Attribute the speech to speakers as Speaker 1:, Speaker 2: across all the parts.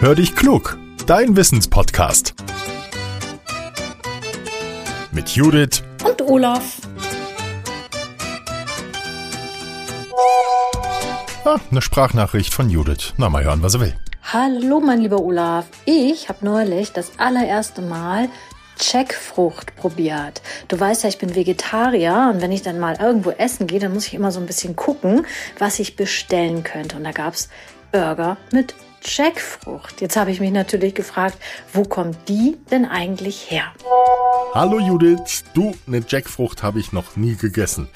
Speaker 1: Hör dich klug, dein Wissenspodcast. Mit Judith
Speaker 2: und Olaf.
Speaker 1: Ah, eine Sprachnachricht von Judith. Na, mal hören, was er will.
Speaker 2: Hallo, mein lieber Olaf. Ich habe neulich das allererste Mal Checkfrucht probiert. Du weißt ja, ich bin Vegetarier und wenn ich dann mal irgendwo essen gehe, dann muss ich immer so ein bisschen gucken, was ich bestellen könnte. Und da gab's Burger mit Jackfrucht. Jetzt habe ich mich natürlich gefragt, wo kommt die denn eigentlich her?
Speaker 1: Hallo Judith, du, eine Jackfrucht habe ich noch nie gegessen.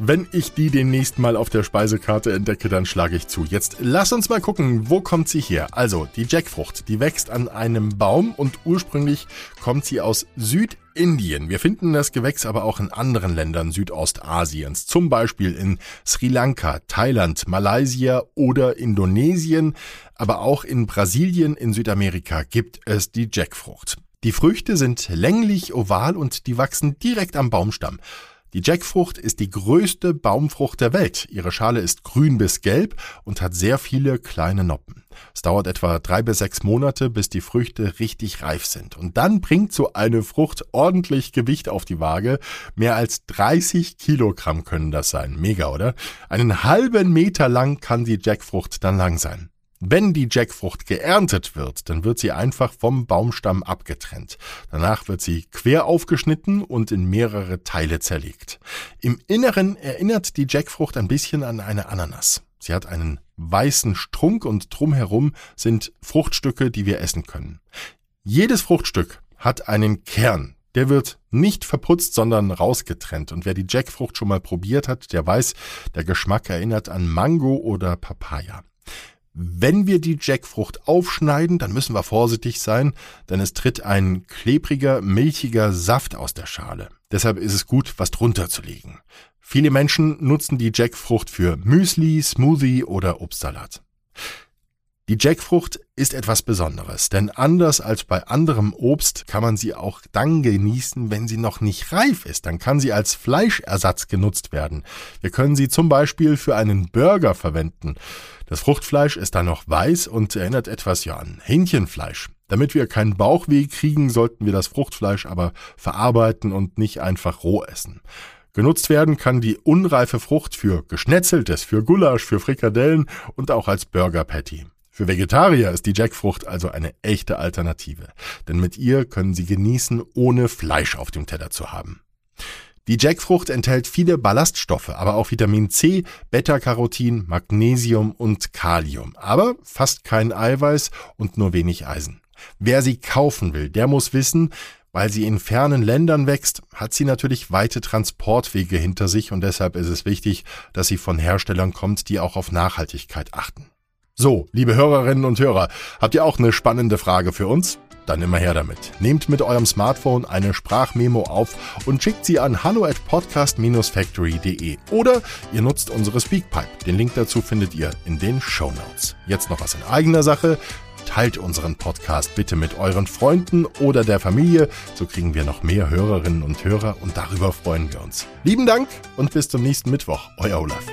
Speaker 1: Wenn ich die demnächst mal auf der Speisekarte entdecke, dann schlage ich zu. Jetzt lass uns mal gucken, wo kommt sie her? Also, die Jackfrucht, die wächst an einem Baum und ursprünglich kommt sie aus Südindien. Wir finden das Gewächs aber auch in anderen Ländern Südostasiens, zum Beispiel in Sri Lanka, Thailand, Malaysia oder Indonesien, aber auch in Brasilien in Südamerika gibt es die Jackfrucht. Die Früchte sind länglich, oval und die wachsen direkt am Baumstamm. Die Jackfrucht ist die größte Baumfrucht der Welt. Ihre Schale ist grün bis gelb und hat sehr viele kleine Noppen. Es dauert etwa drei bis sechs Monate, bis die Früchte richtig reif sind. Und dann bringt so eine Frucht ordentlich Gewicht auf die Waage. Mehr als 30 Kilogramm können das sein. Mega, oder? Einen halben Meter lang kann die Jackfrucht dann lang sein. Wenn die Jackfrucht geerntet wird, dann wird sie einfach vom Baumstamm abgetrennt. Danach wird sie quer aufgeschnitten und in mehrere Teile zerlegt. Im Inneren erinnert die Jackfrucht ein bisschen an eine Ananas. Sie hat einen weißen Strunk und drumherum sind Fruchtstücke, die wir essen können. Jedes Fruchtstück hat einen Kern. Der wird nicht verputzt, sondern rausgetrennt. Und wer die Jackfrucht schon mal probiert hat, der weiß, der Geschmack erinnert an Mango oder Papaya. Wenn wir die Jackfrucht aufschneiden, dann müssen wir vorsichtig sein, denn es tritt ein klebriger, milchiger Saft aus der Schale. Deshalb ist es gut, was drunter zu legen. Viele Menschen nutzen die Jackfrucht für Müsli, Smoothie oder Obstsalat. Die Jackfrucht ist etwas Besonderes, denn anders als bei anderem Obst kann man sie auch dann genießen, wenn sie noch nicht reif ist. Dann kann sie als Fleischersatz genutzt werden. Wir können sie zum Beispiel für einen Burger verwenden. Das Fruchtfleisch ist dann noch weiß und erinnert etwas ja an Hähnchenfleisch. Damit wir keinen Bauchweh kriegen, sollten wir das Fruchtfleisch aber verarbeiten und nicht einfach roh essen. Genutzt werden kann die unreife Frucht für Geschnetzeltes, für Gulasch, für Frikadellen und auch als Burger Patty. Für Vegetarier ist die Jackfrucht also eine echte Alternative, denn mit ihr können Sie genießen, ohne Fleisch auf dem Teller zu haben. Die Jackfrucht enthält viele Ballaststoffe, aber auch Vitamin C, Beta-Carotin, Magnesium und Kalium, aber fast kein Eiweiß und nur wenig Eisen. Wer sie kaufen will, der muss wissen, weil sie in fernen Ländern wächst, hat sie natürlich weite Transportwege hinter sich und deshalb ist es wichtig, dass sie von Herstellern kommt, die auch auf Nachhaltigkeit achten. So, liebe Hörerinnen und Hörer, habt ihr auch eine spannende Frage für uns? Dann immer her damit. Nehmt mit eurem Smartphone eine Sprachmemo auf und schickt sie an hallo at podcast-factory.de oder ihr nutzt unsere Speakpipe. Den Link dazu findet ihr in den Show Notes. Jetzt noch was in eigener Sache. Teilt unseren Podcast bitte mit euren Freunden oder der Familie, so kriegen wir noch mehr Hörerinnen und Hörer und darüber freuen wir uns. Lieben Dank und bis zum nächsten Mittwoch, euer Olaf.